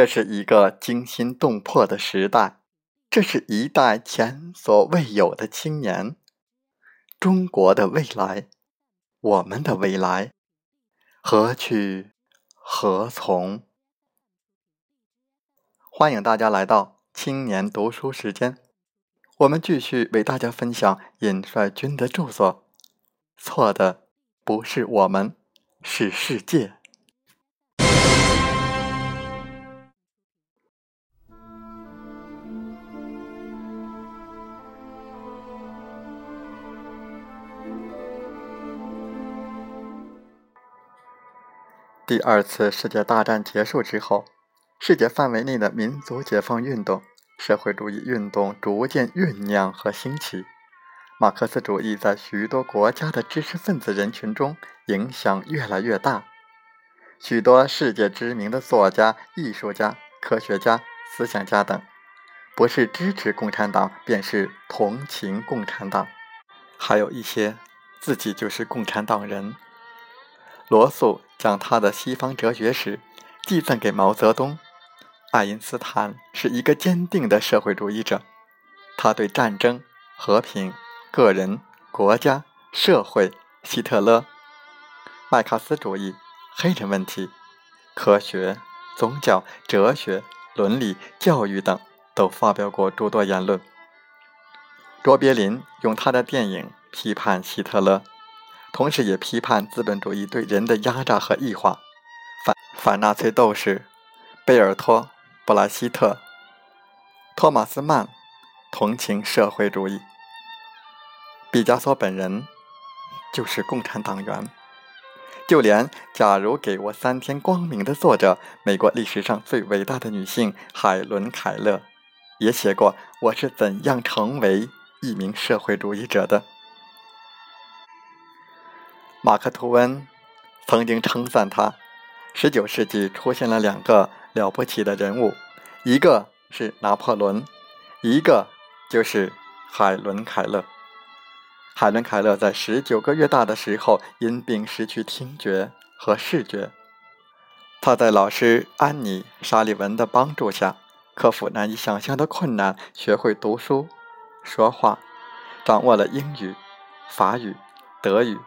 这是一个惊心动魄的时代，这是一代前所未有的青年，中国的未来，我们的未来，何去何从？欢迎大家来到青年读书时间，我们继续为大家分享尹帅军的著作。错的不是我们，是世界。第二次世界大战结束之后，世界范围内的民族解放运动、社会主义运动逐渐酝酿和兴起。马克思主义在许多国家的知识分子人群中影响越来越大。许多世界知名的作家、艺术家、科学家、思想家等，不是支持共产党，便是同情共产党。还有一些自己就是共产党人。罗素将他的西方哲学史寄赠给毛泽东。爱因斯坦是一个坚定的社会主义者，他对战争、和平、个人、国家、社会、希特勒、麦克斯主义、黑人问题、科学、宗教、哲学、伦理、教育等都发表过诸多言论。卓别林用他的电影批判希特勒。同时也批判资本主义对人的压榨和异化，反反纳粹斗士贝尔托·布拉希特、托马斯·曼同情社会主义。毕加索本人就是共产党员，就连《假如给我三天光明》的作者，美国历史上最伟大的女性海伦·凯勒，也写过我是怎样成为一名社会主义者的。马克·吐温曾经称赞他：十九世纪出现了两个了不起的人物，一个是拿破仑，一个就是海伦·凯勒。海伦·凯勒在十九个月大的时候因病失去听觉和视觉，他在老师安妮·沙利文的帮助下，克服难以想象的困难，学会读书、说话，掌握了英语、法语、德语。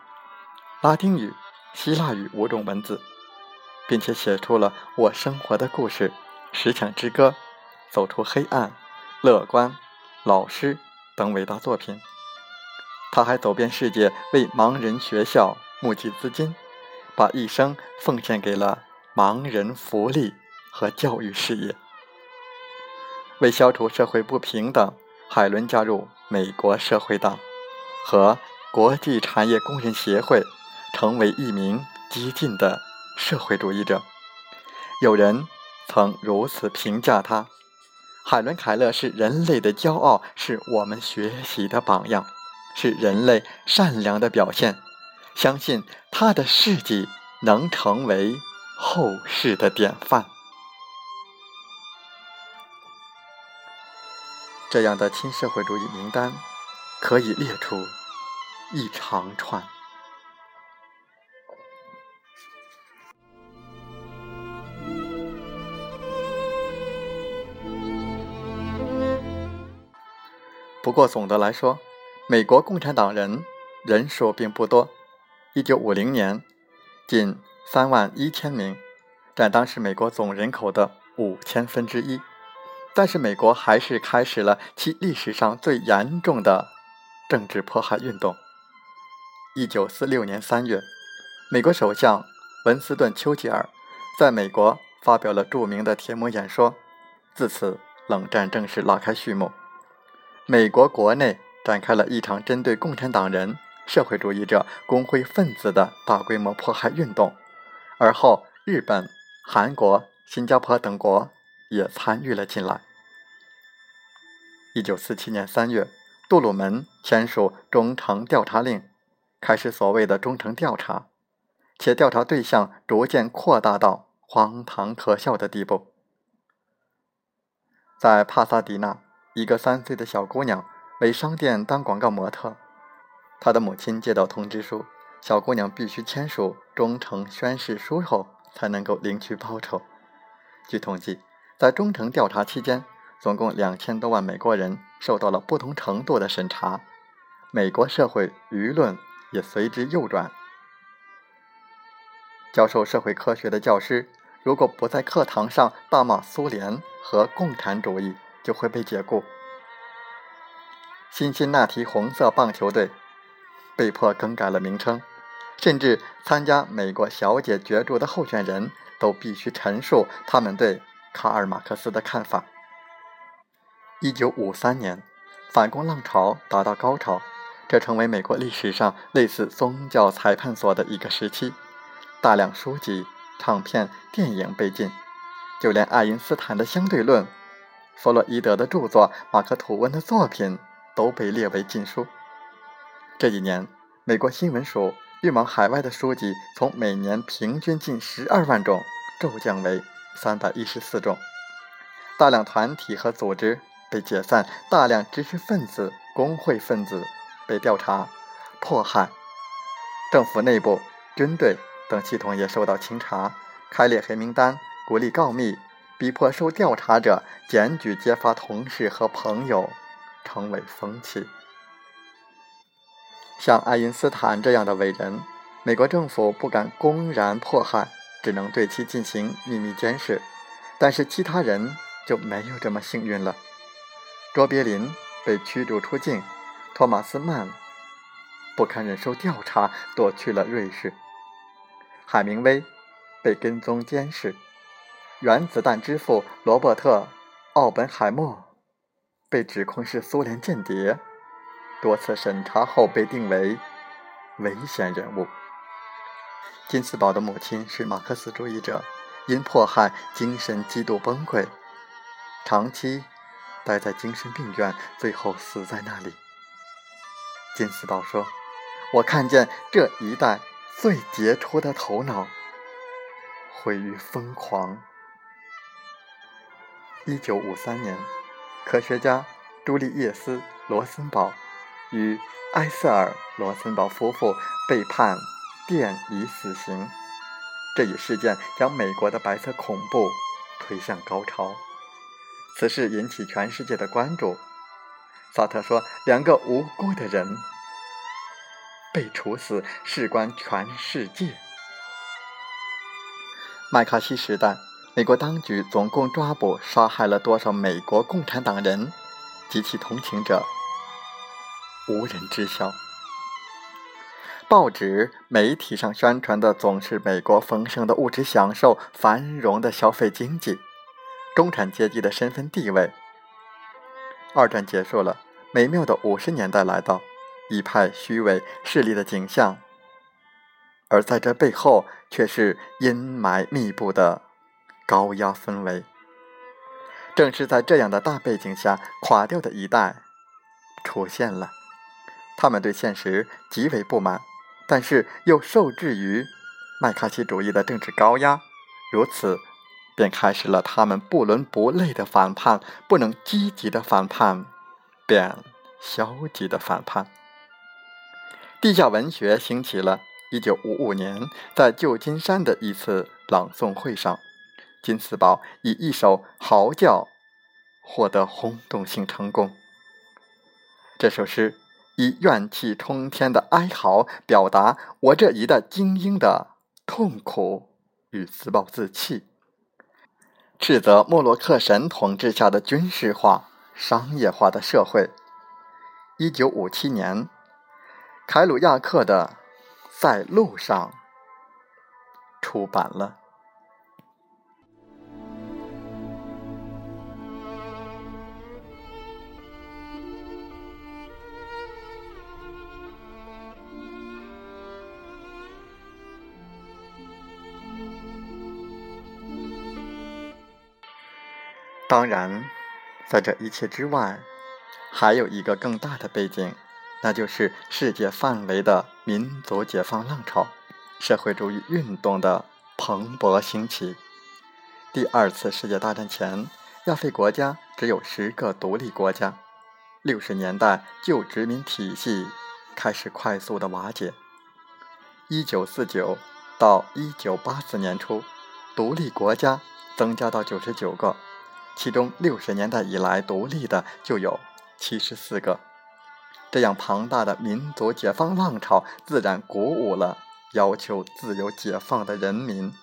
拉丁语、希腊语五种文字，并且写出了《我生活的故事》《十强之歌》《走出黑暗》《乐观》《老师》等伟大作品。他还走遍世界，为盲人学校募集资金，把一生奉献给了盲人福利和教育事业。为消除社会不平等，海伦加入美国社会党和国际产业工人协会。成为一名激进的社会主义者，有人曾如此评价他：海伦·凯勒是人类的骄傲，是我们学习的榜样，是人类善良的表现。相信他的事迹能成为后世的典范。这样的亲社会主义名单可以列出一长串。不过总的来说，美国共产党人人数并不多。一九五零年，仅三万一千名，占当时美国总人口的五千分之一。但是，美国还是开始了其历史上最严重的政治迫害运动。一九四六年三月，美国首相文斯顿·丘吉尔在美国发表了著名的铁幕演说，自此，冷战正式拉开序幕。美国国内展开了一场针对共产党人、社会主义者、工会分子的大规模迫害运动，而后日本、韩国、新加坡等国也参与了进来。一九四七年三月，杜鲁门签署忠诚调查令，开始所谓的忠诚调查，且调查对象逐渐扩大到荒唐可笑的地步，在帕萨迪纳。一个三岁的小姑娘为商店当广告模特，她的母亲接到通知书，小姑娘必须签署忠诚宣誓书后才能够领取报酬。据统计，在忠诚调查期间，总共两千多万美国人受到了不同程度的审查，美国社会舆论也随之右转。教授社会科学的教师，如果不在课堂上大骂苏联和共产主义，就会被解雇。辛辛那提红色棒球队被迫更改了名称，甚至参加美国小姐角逐的候选人都必须陈述他们对卡尔马克思的看法。一九五三年，反攻浪潮达到高潮，这成为美国历史上类似宗教裁判所的一个时期。大量书籍、唱片、电影被禁，就连爱因斯坦的相对论、弗洛伊德的著作、马克吐温的作品都被列为禁书。这几年，美国新闻署运往海外的书籍从每年平均近十二万种骤降为三百一十四种，大量团体和组织被解散，大量知识分子、工会分子被调查、迫害，政府内部、军队。等系统也受到清查，开列黑名单，鼓励告密，逼迫受调查者检举揭发同事和朋友，成为风气。像爱因斯坦这样的伟人，美国政府不敢公然迫害，只能对其进行秘密监视。但是其他人就没有这么幸运了。卓别林被驱逐出境，托马斯曼不堪忍受调查，躲去了瑞士。海明威被跟踪监视，原子弹之父罗伯特·奥本海默被指控是苏联间谍，多次审查后被定为危险人物。金斯堡的母亲是马克思主义者，因迫害精神极度崩溃，长期待在精神病院，最后死在那里。金斯堡说：“我看见这一代。”最杰出的头脑毁于疯狂。一九五三年，科学家朱利叶斯·罗森堡与埃塞尔·罗森堡夫妇被判电椅死刑。这一事件将美国的白色恐怖推向高潮。此事引起全世界的关注。萨特说：“两个无辜的人。”被处死，事关全世界。麦卡锡时代，美国当局总共抓捕、杀害了多少美国共产党人及其同情者，无人知晓。报纸、媒体上宣传的总是美国丰盛的物质享受、繁荣的消费经济、中产阶级的身份地位。二战结束了，美妙的五十年代来到。一派虚伪势力的景象，而在这背后却是阴霾密布的高压氛围。正是在这样的大背景下，垮掉的一代出现了。他们对现实极为不满，但是又受制于麦卡锡主义的政治高压，如此便开始了他们不伦不类的反叛，不能积极的反叛，便消极的反叛。地下文学兴起了。一九五五年，在旧金山的一次朗诵会上，金斯堡以一首《嚎叫》获得轰动性成功。这首诗以怨气冲天的哀嚎，表达我这一代精英的痛苦与自暴自弃，斥责莫洛克神统治下的军事化、商业化的社会。一九五七年。凯鲁亚克的《在路上》出版了。当然，在这一切之外，还有一个更大的背景。那就是世界范围的民族解放浪潮，社会主义运动的蓬勃兴起。第二次世界大战前，亚非国家只有十个独立国家。六十年代，旧殖民体系开始快速的瓦解。一九四九到一九八四年初，独立国家增加到九十九个，其中六十年代以来独立的就有七十四个。这样庞大的民族解放浪潮，自然鼓舞了要求自由解放的人民。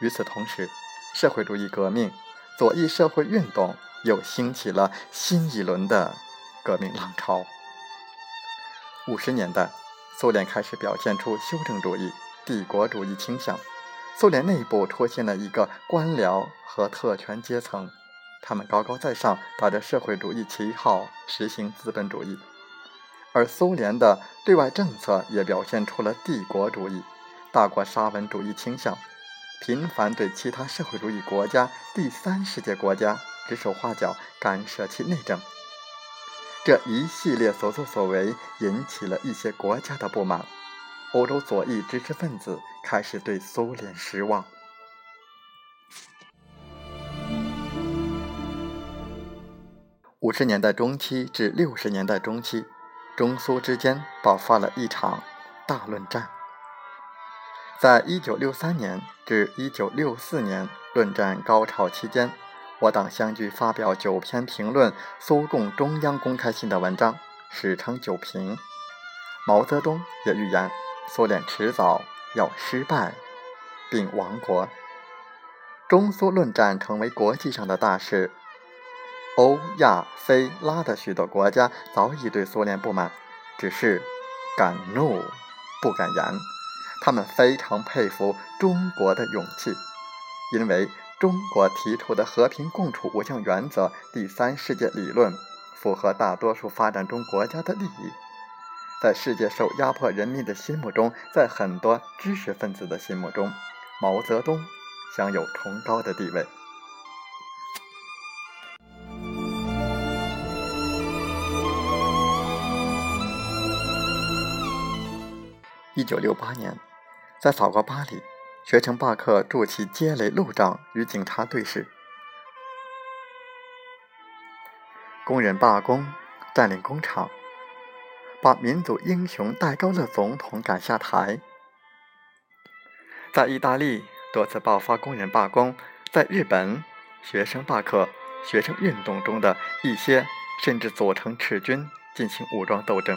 与此同时，社会主义革命、左翼社会运动又兴起了新一轮的革命浪潮。五十年代，苏联开始表现出修正主义、帝国主义倾向。苏联内部出现了一个官僚和特权阶层，他们高高在上，打着社会主义旗号实行资本主义。而苏联的对外政策也表现出了帝国主义、大国沙文主义倾向，频繁对其他社会主义国家、第三世界国家指手画脚，干涉其内政。这一系列所作所为引起了一些国家的不满，欧洲左翼知识分子开始对苏联失望。五十年代中期至六十年代中期。中苏之间爆发了一场大论战。在一九六三年至一九六四年论战高潮期间，我党相继发表九篇评论苏共中央公开信的文章，史称“九评”。毛泽东也预言苏联迟早要失败并亡国。中苏论战成为国际上的大事。欧亚非拉的许多国家早已对苏联不满，只是敢怒不敢言。他们非常佩服中国的勇气，因为中国提出的和平共处五项原则、第三世界理论，符合大多数发展中国家的利益，在世界受压迫人民的心目中，在很多知识分子的心目中，毛泽东享有崇高的地位。一九六八年，在法国巴黎，学生罢课筑起街垒路障与警察对视；工人罢工占领工厂，把民族英雄戴高乐总统赶下台。在意大利多次爆发工人罢工，在日本学生罢课、学生运动中的一些甚至组成赤军进行武装斗争。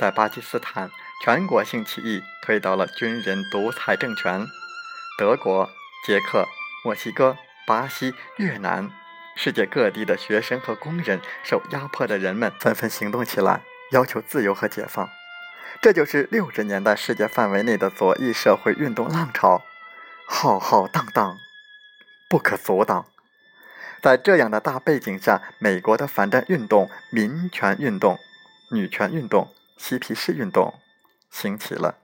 在巴基斯坦。全国性起义推倒了军人独裁政权，德国、捷克、墨西哥、巴西、越南，世界各地的学生和工人，受压迫的人们纷纷行动起来，要求自由和解放。这就是六十年代世界范围内的左翼社会运动浪潮，浩浩荡荡，不可阻挡。在这样的大背景下，美国的反战运动、民权运动、女权运动、嬉皮士运动。兴起了。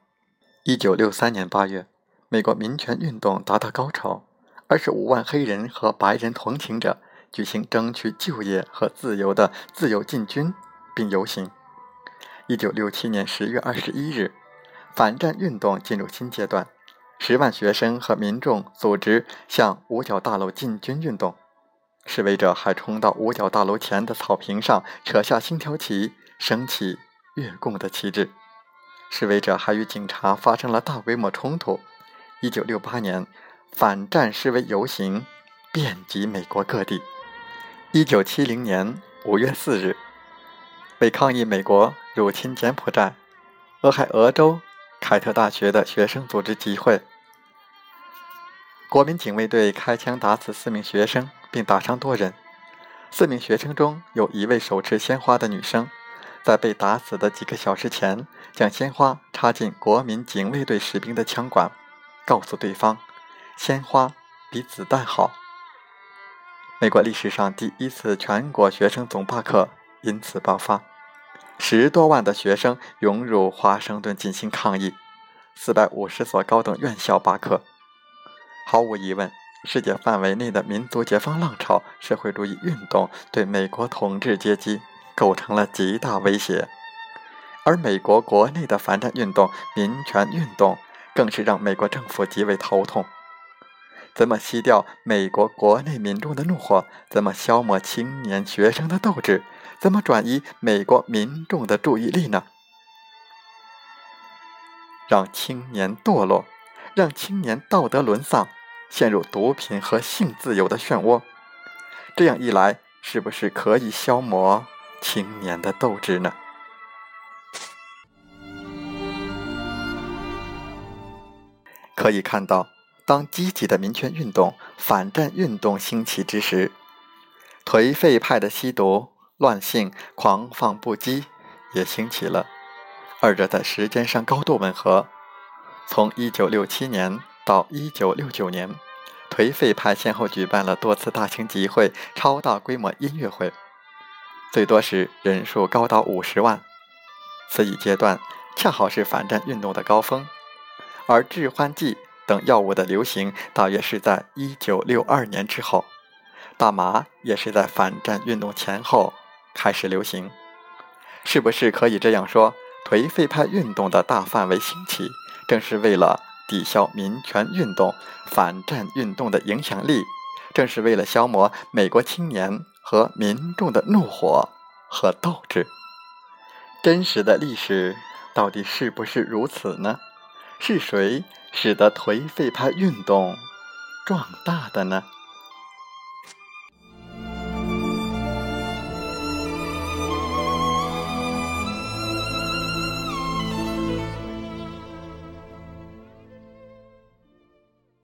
一九六三年八月，美国民权运动达到高潮，二十五万黑人和白人同情者举行争取就业和自由的自由进军，并游行。一九六七年十月二十一日，反战运动进入新阶段，十万学生和民众组织向五角大楼进军运动，示威者还冲到五角大楼前的草坪上，扯下星条旗，升起越共的旗帜。示威者还与警察发生了大规模冲突。一九六八年，反战示威游行遍及美国各地。一九七零年五月四日，为抗议美国入侵柬埔寨，俄亥俄州凯特大学的学生组织集会。国民警卫队开枪打死四名学生，并打伤多人。四名学生中有一位手持鲜花的女生。在被打死的几个小时前，将鲜花插进国民警卫队士兵的枪管，告诉对方：“鲜花比子弹好。”美国历史上第一次全国学生总罢课因此爆发，十多万的学生涌入华盛顿进行抗议，四百五十所高等院校罢课。毫无疑问，世界范围内的民族解放浪潮、社会主义运动对美国统治阶级。构成了极大威胁，而美国国内的反战运动、民权运动更是让美国政府极为头痛。怎么熄掉美国国内民众的怒火？怎么消磨青年学生的斗志？怎么转移美国民众的注意力呢？让青年堕落，让青年道德沦丧，陷入毒品和性自由的漩涡，这样一来，是不是可以消磨青年的斗志呢？可以看到，当积极的民权运动、反战运动兴起之时，颓废派的吸毒、乱性、狂放不羁也兴起了。二者在时间上高度吻合。从1967年到1969年，颓废派先后举办了多次大型集会、超大规模音乐会，最多时人数高达50万。此一阶段恰好是反战运动的高峰。而致幻剂等药物的流行，大约是在1962年之后；大麻也是在反战运动前后开始流行。是不是可以这样说，颓废派运动的大范围兴起，正是为了抵消民权运动、反战运动的影响力，正是为了消磨美国青年和民众的怒火和斗志？真实的历史到底是不是如此呢？是谁使得颓废派运动壮大的呢？